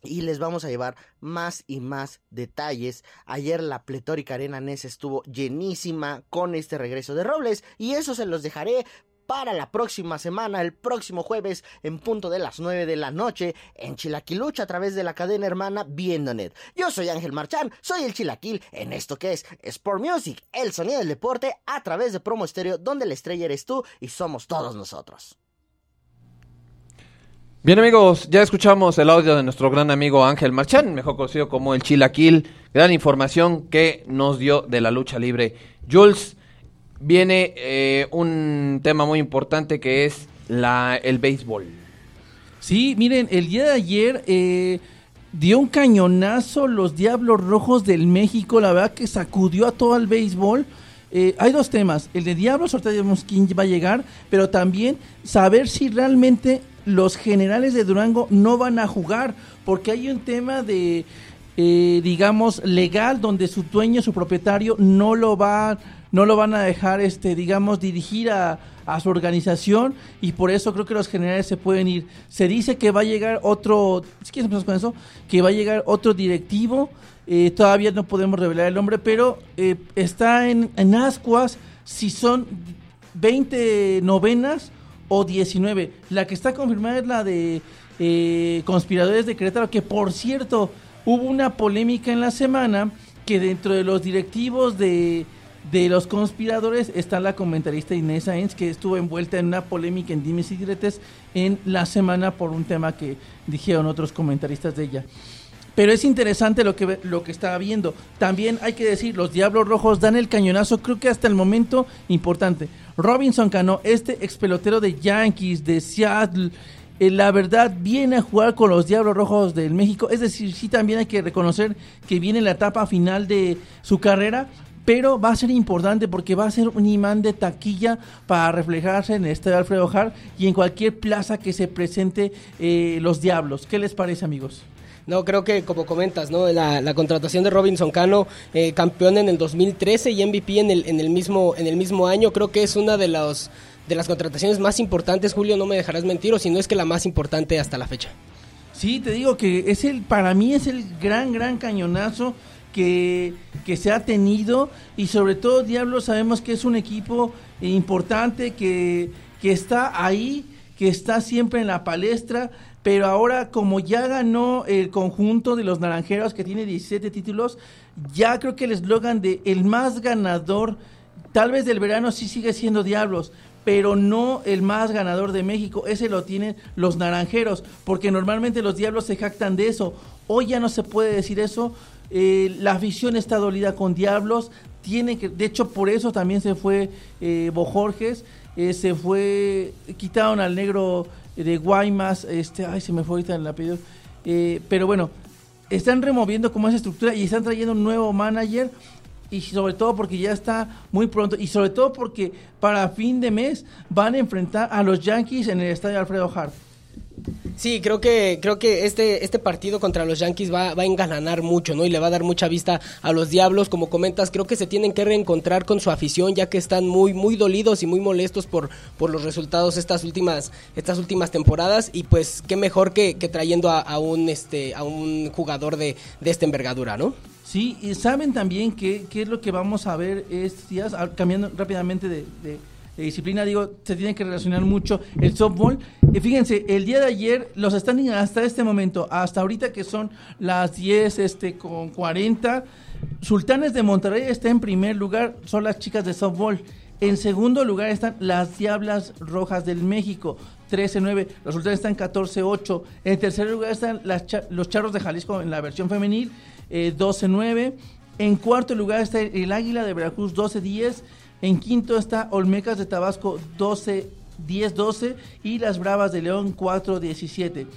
y les vamos a llevar más y más detalles. Ayer la pletórica arena NES estuvo llenísima con este regreso de Robles y eso se los dejaré para la próxima semana, el próximo jueves, en punto de las 9 de la noche, en Chilaquilucha a través de la cadena hermana Viendonet. Yo soy Ángel Marchán, soy el Chilaquil en esto que es Sport Music, el sonido del deporte a través de Promo Estéreo, donde la estrella eres tú y somos todos nosotros. Bien amigos, ya escuchamos el audio de nuestro gran amigo Ángel Marchán, mejor conocido como el Chilaquil. Gran información que nos dio de la lucha libre. Jules, viene eh, un tema muy importante que es la, el béisbol. Sí, miren, el día de ayer eh, dio un cañonazo los Diablos Rojos del México, la verdad que sacudió a todo el béisbol. Eh, hay dos temas, el de Diablos, ahorita sabemos quién va a llegar, pero también saber si realmente los generales de Durango no van a jugar, porque hay un tema de, eh, digamos, legal, donde su dueño, su propietario, no lo va, no lo van a dejar, este, digamos, dirigir a, su organización y por eso creo que los generales se pueden ir. Se dice que va a llegar otro, si quieres empezar con eso, que va a llegar otro directivo, eh, todavía no podemos revelar el nombre, pero eh, está en, en ascuas si son 20 novenas o 19. La que está confirmada es la de eh, Conspiradores de Querétaro, que por cierto, hubo una polémica en la semana que dentro de los directivos de, de los conspiradores está la comentarista Inés Sainz, que estuvo envuelta en una polémica en Dimes y Diretes en la semana por un tema que dijeron otros comentaristas de ella. Pero es interesante lo que, lo que estaba viendo. También hay que decir, los Diablos Rojos dan el cañonazo, creo que hasta el momento importante. Robinson Cano, este ex pelotero de Yankees, de Seattle, eh, la verdad viene a jugar con los Diablos Rojos del México. Es decir, sí también hay que reconocer que viene la etapa final de su carrera, pero va a ser importante porque va a ser un imán de taquilla para reflejarse en estadio Alfredo Har y en cualquier plaza que se presente eh, los Diablos. ¿Qué les parece, amigos? No, creo que como comentas, ¿no? La, la contratación de Robinson Cano, eh, campeón en el 2013 y MVP en el, en el mismo en el mismo año, creo que es una de los de las contrataciones más importantes, Julio, no me dejarás mentir, o si no es que la más importante hasta la fecha. Sí, te digo que es el para mí es el gran gran cañonazo que, que se ha tenido y sobre todo Diablo sabemos que es un equipo importante que, que está ahí, que está siempre en la palestra, pero ahora como ya ganó el conjunto de los Naranjeros que tiene 17 títulos, ya creo que el eslogan de el más ganador, tal vez del verano sí sigue siendo Diablos, pero no el más ganador de México, ese lo tienen los Naranjeros, porque normalmente los Diablos se jactan de eso. Hoy ya no se puede decir eso. Eh, la afición está dolida con Diablos, tiene que, de hecho por eso también se fue eh, Bojorges, eh, se fue, quitaron al negro de Guaymas, este, ay, se me fue ahorita el apellido, eh, pero bueno, están removiendo como esa estructura y están trayendo un nuevo manager y sobre todo porque ya está muy pronto y sobre todo porque para fin de mes van a enfrentar a los Yankees en el estadio Alfredo Hart. Sí, creo que creo que este este partido contra los Yankees va, va a engalanar mucho, ¿no? Y le va a dar mucha vista a los Diablos, como comentas, creo que se tienen que reencontrar con su afición ya que están muy muy dolidos y muy molestos por por los resultados estas últimas estas últimas temporadas y pues qué mejor que, trayendo a, a, un este a un jugador de, de esta envergadura, ¿no? Sí, y saben también qué, qué es lo que vamos a ver estos días, cambiando rápidamente de, disciplina, digo, se tiene que relacionar mucho el softball. Y fíjense, el día de ayer, los standing hasta este momento, hasta ahorita que son las 10 este, con 40, Sultanes de Monterrey está en primer lugar, son las chicas de softball. En segundo lugar están las Diablas Rojas del México, 13-9. Los Sultanes están 14-8. En tercer lugar están las los Charros de Jalisco en la versión femenil, eh, 12-9. En cuarto lugar está el Águila de Veracruz, 12-10. En quinto está Olmecas de Tabasco 12, 10-12 y las Bravas de León 4-17.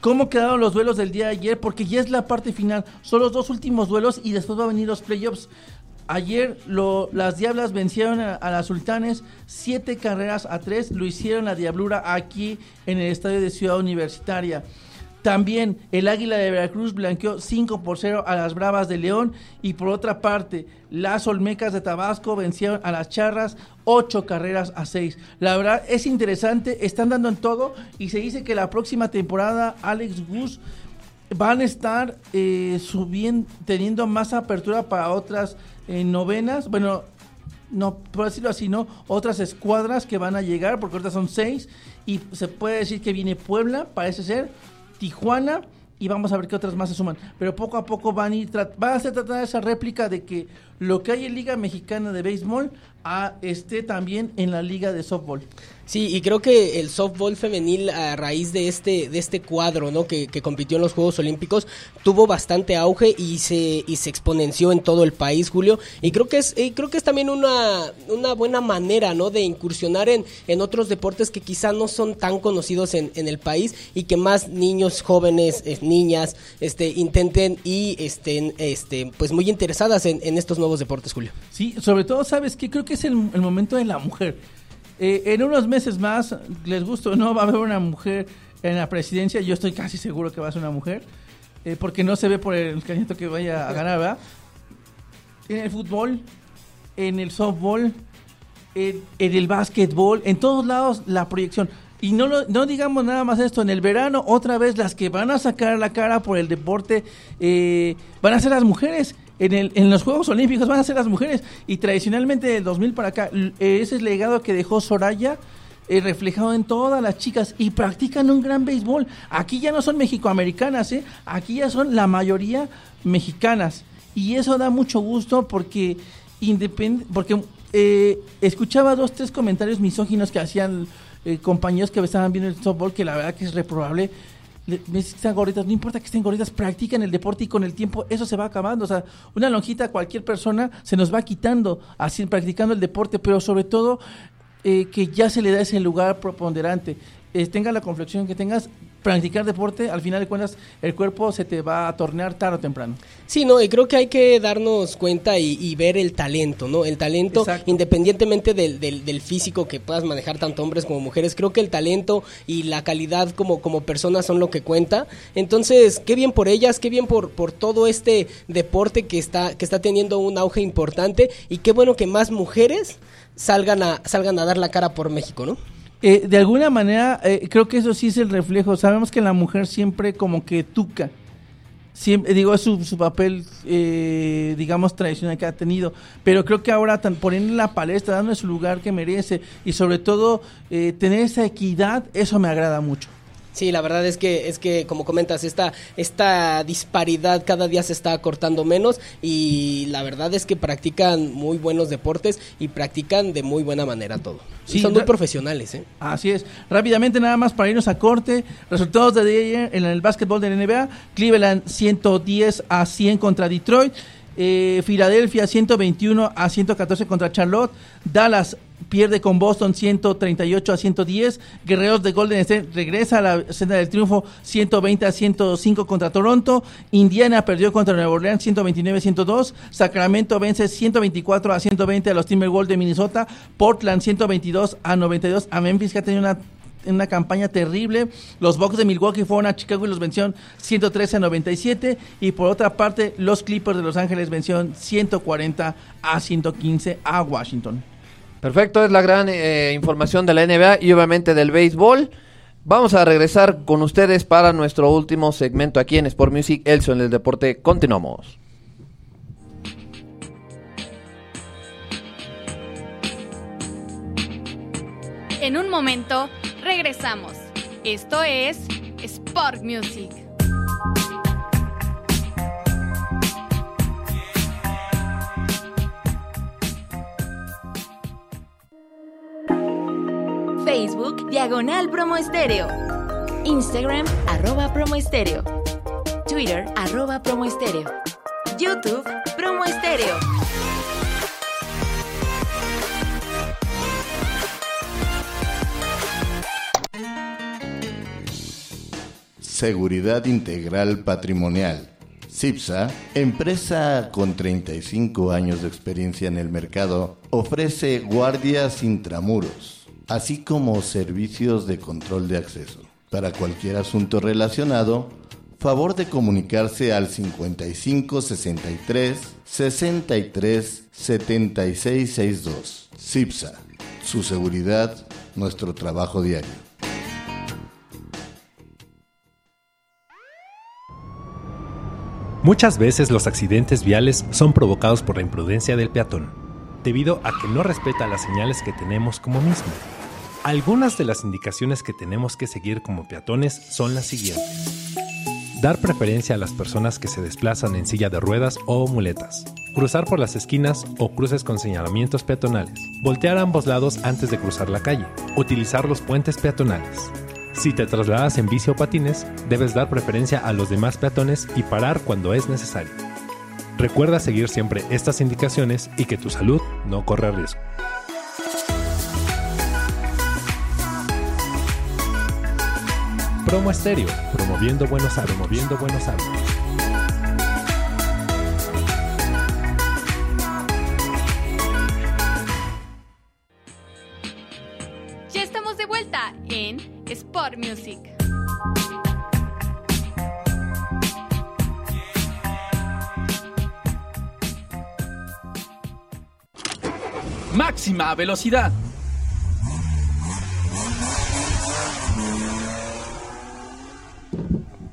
¿Cómo quedaron los duelos del día de ayer? Porque ya es la parte final. Son los dos últimos duelos y después va a venir los playoffs. Ayer lo, las Diablas vencieron a, a, las Sultanes siete carreras a tres. Lo hicieron la Diablura aquí en el estadio de Ciudad Universitaria. También el Águila de Veracruz blanqueó 5 por 0 a las Bravas de León y por otra parte las Olmecas de Tabasco vencieron a las Charras 8 carreras a 6. La verdad es interesante, están dando en todo y se dice que la próxima temporada Alex Gus van a estar eh, subiendo, teniendo más apertura para otras eh, novenas. Bueno, no, por decirlo así, ¿no? Otras escuadras que van a llegar, porque ahorita son seis, y se puede decir que viene Puebla, parece ser, Tijuana, y vamos a ver qué otras más se suman. Pero poco a poco van a ir, va a ser tratar esa réplica de que lo que hay en Liga Mexicana de Béisbol a, esté también en la Liga de Softball. Sí, y creo que el softball femenil a raíz de este de este cuadro, ¿no? Que, que, compitió en los Juegos Olímpicos tuvo bastante auge y se y se exponenció en todo el país, Julio. Y creo que es y creo que es también una, una buena manera, ¿no? De incursionar en, en otros deportes que quizá no son tan conocidos en, en el país y que más niños, jóvenes, niñas, este intenten y estén este pues muy interesadas en, en estos nuevos deportes, Julio. Sí, sobre todo sabes que creo que es el momento de la mujer eh, en unos meses más, les gusta o no, va a haber una mujer en la presidencia. Yo estoy casi seguro que va a ser una mujer. Eh, porque no se ve por el candidato que vaya a ganar, ¿verdad? En el fútbol, en el softball, en, el básquetbol, en todos lados la proyección. Y no, no digamos nada más esto, en el verano otra vez las que van a sacar la cara por el deporte eh, van a ser las mujeres en, el, en los Juegos Olímpicos van a ser las mujeres. Y tradicionalmente del 2000 para acá, ese es legado que dejó Soraya. Eh, reflejado en todas las chicas y practican un gran béisbol. Aquí ya no son mexicoamericanas, ¿eh? aquí ya son la mayoría mexicanas. Y eso da mucho gusto porque, independ porque eh, escuchaba dos, tres comentarios misóginos que hacían eh, compañeros que estaban viendo el softball, que la verdad que es reprobable están gorditas, no importa que estén gorditas, practican el deporte y con el tiempo eso se va acabando. O sea, una lonjita cualquier persona se nos va quitando así practicando el deporte, pero sobre todo eh, que ya se le da ese lugar preponderante. Eh, tenga la complexión que tengas, practicar deporte, al final de cuentas, el cuerpo se te va a tornear tarde o temprano. Sí, no, y creo que hay que darnos cuenta y, ver el talento, ¿no? El talento, independientemente del, del, físico que puedas manejar tanto hombres como mujeres, creo que el talento y la calidad como, como personas son lo que cuenta. Entonces, qué bien por ellas, qué bien por, por todo este deporte que está, que está teniendo un auge importante y qué bueno que más mujeres salgan a, salgan a dar la cara por México, ¿no? Eh, de alguna manera, eh, creo que eso sí es el reflejo. Sabemos que la mujer siempre como que tuca. Siempre, digo, es su, su papel, eh, digamos, tradicional que ha tenido. Pero creo que ahora tan, poniendo la palestra, dándole su lugar que merece y sobre todo tener esa equidad, eso me agrada mucho. Sí, la verdad es que es que como comentas esta esta disparidad cada día se está cortando menos y la verdad es que practican muy buenos deportes y practican de muy buena manera todo. Sí, son muy profesionales, ¿eh? Así es. Rápidamente nada más para irnos a corte, resultados de ayer en el básquetbol de la NBA, Cleveland 110 a 100 contra Detroit. Eh, Filadelfia 121 a 114 contra Charlotte, Dallas pierde con Boston 138 a 110. Guerreros de Golden State regresa a la senda del triunfo 120 a 105 contra Toronto. Indiana perdió contra Nueva Orleans 129 a 102. Sacramento vence 124 a 120 a los Timberwolves de Minnesota. Portland 122 a 92 a Memphis que ha tenido una una campaña terrible. Los Bucks de Milwaukee fueron a Chicago y los vencieron 113 a 97. Y por otra parte, los Clippers de Los Ángeles vencieron 140 a 115 a Washington. Perfecto, es la gran eh, información de la NBA y obviamente del béisbol. Vamos a regresar con ustedes para nuestro último segmento aquí en Sport Music, Elson del deporte. Continuamos. En un momento, regresamos. Esto es Sport Music. Facebook, Diagonal Promo Estéreo. Instagram, arroba Promo Estéreo. Twitter, arroba Promo Estéreo. YouTube, Promo Estéreo. Seguridad Integral Patrimonial. CIPSA, empresa con 35 años de experiencia en el mercado, ofrece guardias intramuros así como servicios de control de acceso. Para cualquier asunto relacionado, favor de comunicarse al 55 63 63 76 62. CIPSA. Su seguridad, nuestro trabajo diario. Muchas veces los accidentes viales son provocados por la imprudencia del peatón. debido a que no respeta las señales que tenemos como mismo. Algunas de las indicaciones que tenemos que seguir como peatones son las siguientes. Dar preferencia a las personas que se desplazan en silla de ruedas o muletas. Cruzar por las esquinas o cruces con señalamientos peatonales. Voltear ambos lados antes de cruzar la calle. Utilizar los puentes peatonales. Si te trasladas en bici o patines, debes dar preferencia a los demás peatones y parar cuando es necesario. Recuerda seguir siempre estas indicaciones y que tu salud no corre riesgo. Promo Estéreo, promoviendo buenos hábitos, promoviendo buenos hábitos. Ya estamos de vuelta en Sport Music. Máxima velocidad.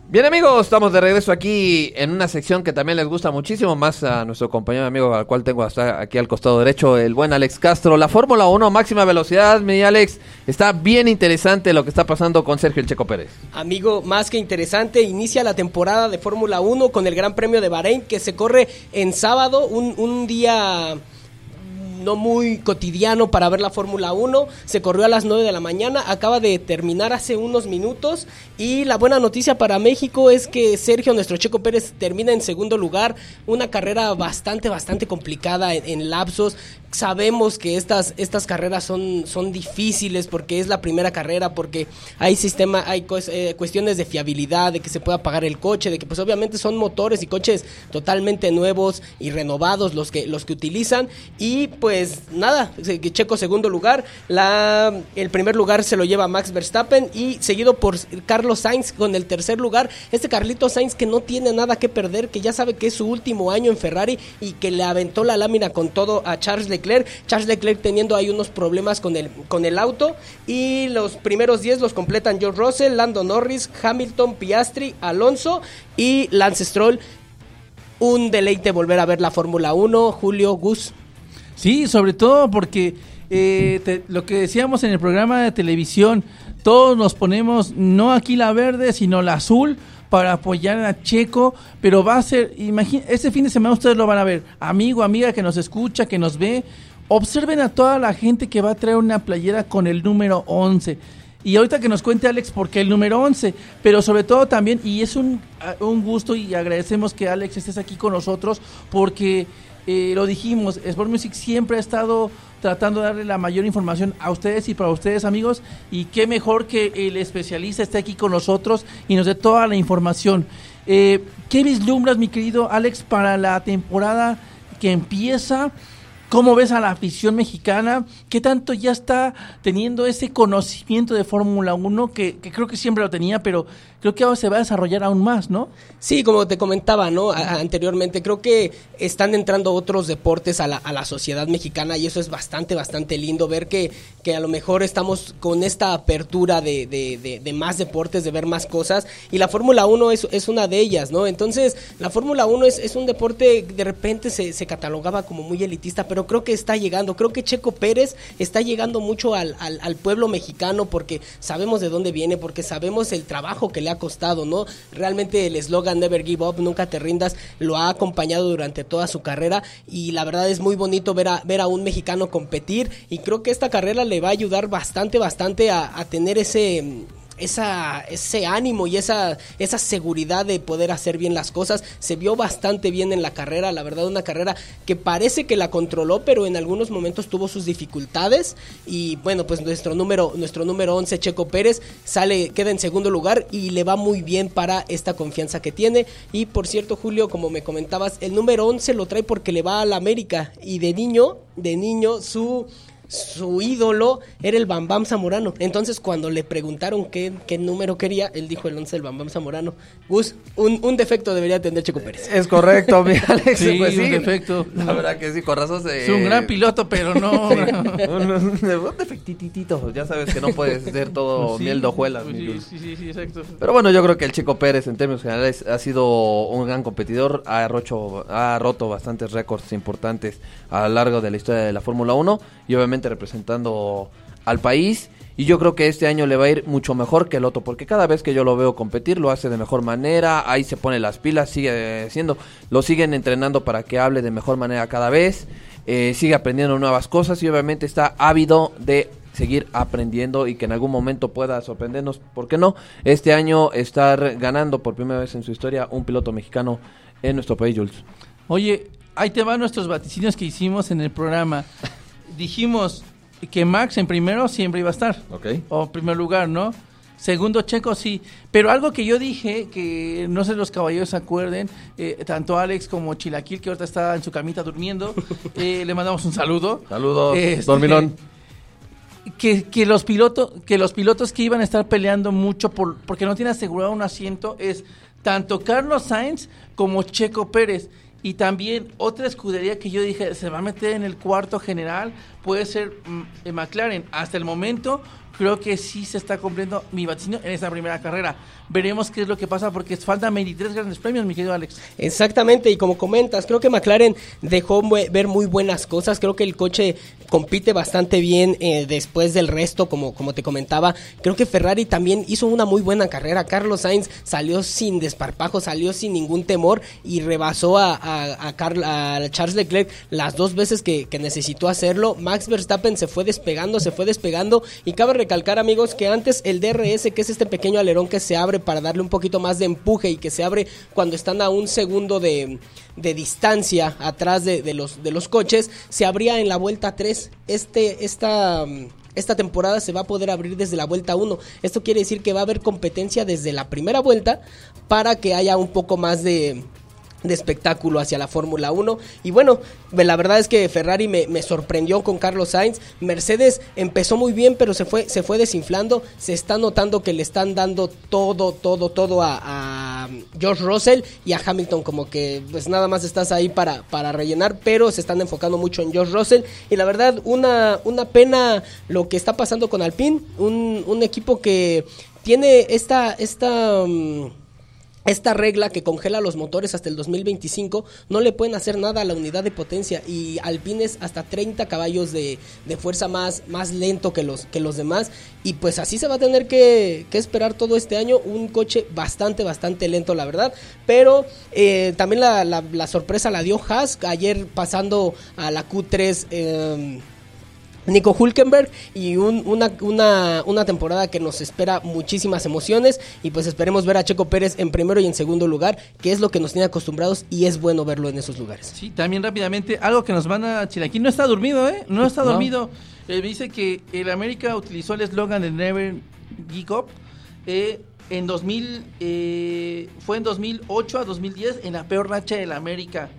Bien amigos, estamos de regreso aquí en una sección que también les gusta muchísimo, más a nuestro compañero amigo al cual tengo hasta aquí al costado derecho, el buen Alex Castro. La Fórmula 1 máxima velocidad, mi Alex, está bien interesante lo que está pasando con Sergio El Checo Pérez. Amigo, más que interesante, inicia la temporada de Fórmula 1 con el Gran Premio de Bahrein que se corre en sábado, un, un día no muy cotidiano para ver la Fórmula 1. Se corrió a las 9 de la mañana, acaba de terminar hace unos minutos. Y la buena noticia para México es que Sergio, nuestro Checo Pérez, termina en segundo lugar. Una carrera bastante, bastante complicada en, lapsos. Sabemos que estas, estas carreras son, son difíciles porque es la primera carrera, porque hay sistema, hay eh, cuestiones de fiabilidad, de que se pueda pagar el coche, de que pues obviamente son motores y coches totalmente nuevos y renovados los que, los que utilizan. Y pues nada, se- que Checo segundo lugar, la, el primer lugar se lo lleva Max Verstappen y seguido por Carlos Sainz con el tercer lugar. Este Carlito Sainz que no tiene nada que perder, que ya sabe que es su último año en Ferrari y que le aventó la lámina con todo a Charles Leclerc. Charles Leclerc teniendo ahí unos problemas con el, con el auto y los primeros 10 los completan George Russell, Lando Norris, Hamilton, Piastri, Alonso y Lance Stroll. Un deleite volver a ver la Fórmula 1, Julio Gus. Sí, sobre todo porque eh, te- lo que decíamos en el programa de televisión, todos nos ponemos no aquí la verde, sino la azul para apoyar a Checo, pero va a ser, imagín, este fin de semana ustedes lo van a ver, amigo, amiga que nos escucha, que nos ve, observen a toda la gente que va a traer una playera con el número 11. Y ahorita que nos cuente Alex por qué el número 11, pero sobre todo también, y es un, un gusto y agradecemos que Alex estés aquí con nosotros, porque eh, lo dijimos, Sport Music siempre ha estado tratando de darle la mayor información a ustedes y para ustedes amigos, y qué mejor que el especialista esté aquí con nosotros y nos dé toda la información. Eh, ¿Qué vislumbras, mi querido Alex, para la temporada que empieza? ¿Cómo ves a la afición mexicana? ¿Qué tanto ya está teniendo ese conocimiento de Fórmula 1 que, que creo que siempre lo tenía, pero creo que ahora se va a desarrollar aún más, ¿no? Sí, como te comentaba, ¿no? Anteriormente, creo que están entrando otros deportes a la, sociedad mexicana y eso es bastante, bastante lindo ver que, que a lo mejor estamos con esta apertura de, más deportes, de ver más cosas y la Fórmula 1 es, una de ellas, ¿no? Entonces, la Fórmula 1 es, un deporte que de repente se, catalogaba como muy elitista, pero creo que está llegando, creo que Checo Pérez está llegando mucho al, al- al pueblo mexicano porque sabemos de dónde viene, porque sabemos el trabajo que le ha costado, ¿no? Realmente el eslogan Never Give Up, nunca te rindas, lo ha acompañado durante toda su carrera y la verdad es muy bonito ver a, ver a un mexicano competir y creo que esta carrera le va a ayudar bastante, bastante a, a tener ese esa, ese ánimo y esa, esa seguridad de poder hacer bien las cosas. Se vio bastante bien en la carrera, la verdad, una carrera que parece que la controló, pero en algunos momentos tuvo sus dificultades. Y bueno, pues nuestro número, nuestro número 11, Checo Pérez, sale, queda en segundo lugar y le va muy bien para esta confianza que tiene. Y por cierto, Julio, como me comentabas, el número 11 lo trae porque le va a la América. Y de niño, de niño, su su ídolo era el Bambam Zamorano. Entonces, cuando le preguntaron qué, qué número quería, él dijo el 11 del Bambam Zamorano. Gus, un, un defecto debería tener Checo Pérez. Es correcto, mi Alex. Sí, pues un defecto. La verdad que sí, con razón se... Es un gran piloto, pero no. (laughs) un, un defectitito. Ya sabes que no puedes ser todo Pues sí, miel de hojuelas. pues mi sí, sí, sí, sí, exacto. Pero bueno, yo creo que el Chico Pérez en términos generales ha sido un gran competidor, ha, rocho, ha roto bastantes récords importantes a lo largo de la historia de la Fórmula 1 y obviamente representando al país. Y yo creo que este año le va a ir mucho mejor que el otro, porque cada vez que yo lo veo competir lo hace de mejor manera, ahí se pone las pilas, sigue siendo, lo siguen entrenando para que hable de mejor manera cada vez, eh, sigue aprendiendo nuevas cosas y obviamente está ávido de seguir aprendiendo y que en algún momento pueda sorprendernos, ¿por qué no? Este año estar ganando por primera vez en su historia un piloto mexicano en nuestro país, Jules. Oye, ahí te van nuestros vaticinios que hicimos en el programa. Dijimos que Max en primero siempre iba a estar. Ok. O en primer lugar, ¿no? Segundo Checo sí. Pero algo que yo dije, que no sé los caballeros se acuerden, eh, tanto Alex como Chilaquil, que ahorita está en su camita durmiendo, (laughs) eh, le mandamos un saludo. Saludos, Este, dormilón. que, que los pilotos que los pilotos que iban a estar peleando mucho por porque no tiene asegurado un asiento es tanto Carlos Sainz como Checo Pérez y también otra escudería que yo dije se va a meter en el cuarto general puede ser mm, McLaren. Hasta el momento creo que sí se está cumpliendo mi vaticinio en esta primera carrera veremos qué es lo que pasa porque faltan 23 grandes premios mi querido Alex Exactamente, y como comentas, creo que McLaren dejó ver muy buenas cosas. Creo que el coche compite bastante bien eh, después del resto, como, como te comentaba. Creo que Ferrari también hizo una muy buena carrera. Carlos Sainz salió sin desparpajo, salió sin ningún temor y rebasó a, a- a Charles Leclerc las dos veces que, que necesitó hacerlo. Max Verstappen se fue despegando, se fue despegando. Y cabe recalcar, amigos, que antes el DRS, que es este pequeño alerón que se abre para darle un poquito más de empuje y que se abre cuando están a un segundo de, de distancia atrás de, los, de los coches, se abría en la vuelta 3. Este, esta, esta temporada se va a poder abrir desde la vuelta 1. Esto quiere decir que va a haber competencia desde la primera vuelta para que haya un poco más de de espectáculo hacia la Fórmula 1 y bueno, la verdad es que Ferrari me, me sorprendió con Carlos Sainz, Mercedes empezó muy bien pero se fue, se fue desinflando, se está notando que le están dando todo, todo, todo a, a George Russell y a Hamilton como que pues nada más estás ahí para, para rellenar, pero se están enfocando mucho en George Russell. Y la verdad una, una pena lo que está pasando con Alpine, un, un equipo que tiene esta, esta mm, esta regla que congela los motores hasta el 2025 no le pueden hacer nada a la unidad de potencia y Alpine es hasta 30 caballos de, fuerza más, más lento que los, que los demás. Y pues así se va a tener que, esperar todo este año. Un coche bastante bastante lento la verdad. Pero eh, también la, sorpresa la dio Haas ayer pasando a la Q3 eh, Nico Hulkenberg y un- una, una, una temporada que nos espera muchísimas emociones y pues esperemos ver a Checo Pérez en primero y en segundo lugar, que es lo que nos tiene acostumbrados y es bueno verlo en esos lugares. Sí, también rápidamente, algo que nos manda Chilaquín, no está dormido, ¿eh? No está No. dormido. Eh, dice que el América utilizó el eslogan de Never Geek Up eh, en 2000, eh, fue en 2008 a 2010 en la peor racha del América.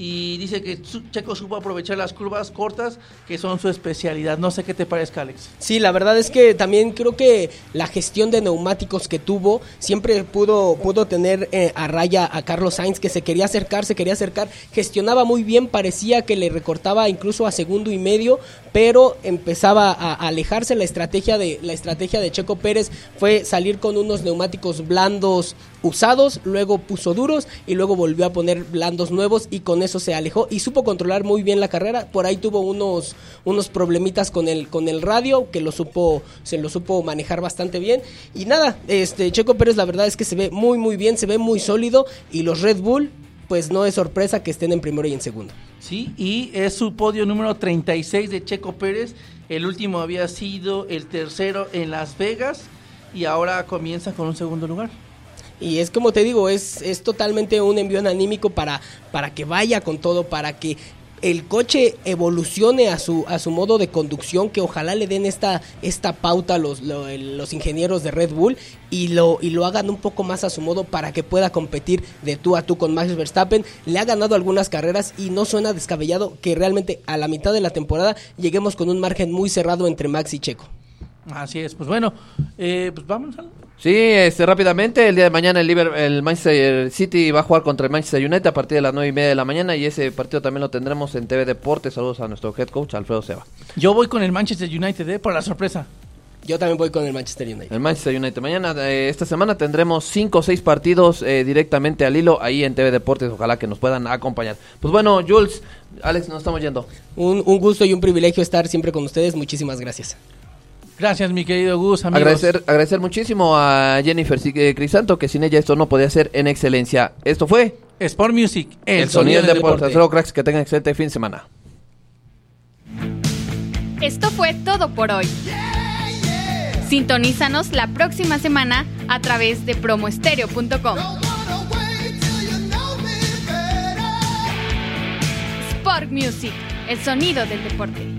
Y dice que Checo supo aprovechar las curvas cortas, que son su especialidad. No sé qué te parezca, Alex. Sí, la verdad es que también creo que la gestión de neumáticos que tuvo siempre pudo, pudo tener eh, a raya a Carlos Sainz que se quería acercar, se quería acercar, gestionaba muy bien, parecía que le recortaba incluso a segundo y medio, pero empezaba a alejarse la estrategia de la estrategia de Checo Pérez fue salir con unos neumáticos blandos usados, luego puso duros y luego volvió a poner blandos nuevos y con eso se alejó y supo controlar muy bien la carrera. Por ahí tuvo unos, unos problemitas con el, con el radio que lo supo, se lo supo manejar bastante bien. Y nada, este Checo Pérez la verdad es que se ve muy muy bien, se ve muy sólido y los Red Bull pues no es sorpresa que estén en primero y en segundo. Sí, y es su podio número 36 de Checo Pérez. El último había sido el tercero en Las Vegas y ahora comienza con un segundo lugar. Y es como te digo, es, es totalmente un envío anímico para, para que vaya con todo, para que el coche evolucione a su a su modo de conducción que ojalá le den esta esta pauta los lo- los ingenieros de Red Bull y lo y lo hagan un poco más a su modo para que pueda competir de tú a tú con Max Verstappen le ha ganado algunas carreras y no suena descabellado que realmente a la mitad de la temporada lleguemos con un margen muy cerrado entre Max y Checo Así es, pues bueno, eh, pues vámonos. al- Sí, este, rápidamente, el día de mañana el, Liber- el Manchester City va a jugar contra el Manchester United a partir de las nueve y media de la mañana y ese partido también lo tendremos en TV Deportes. Saludos a nuestro head coach Alfredo Seba. Yo voy con el Manchester United eh, por la sorpresa. yo también voy con el Manchester United El Manchester United. Mañana, eh, esta semana tendremos cinco o seis partidos eh, directamente al hilo ahí en TV Deportes. Ojalá que nos puedan acompañar. Pues bueno, Jules, Alex, nos estamos yendo. un, un gusto y un privilegio estar siempre con ustedes muchísimas gracias Gracias, mi querido Gus, amigos. Agradecer, agradecer muchísimo a Jennifer eh, Crisanto, que sin ella esto no podía ser en excelencia. Esto fue Sport Music, el, sonido del deporte. Hasta luego, cracks, que tengan excelente fin de semana. Esto fue todo por hoy. Sintonízanos la próxima semana a través de promoestereo.com. Sport Music, el sonido del deporte.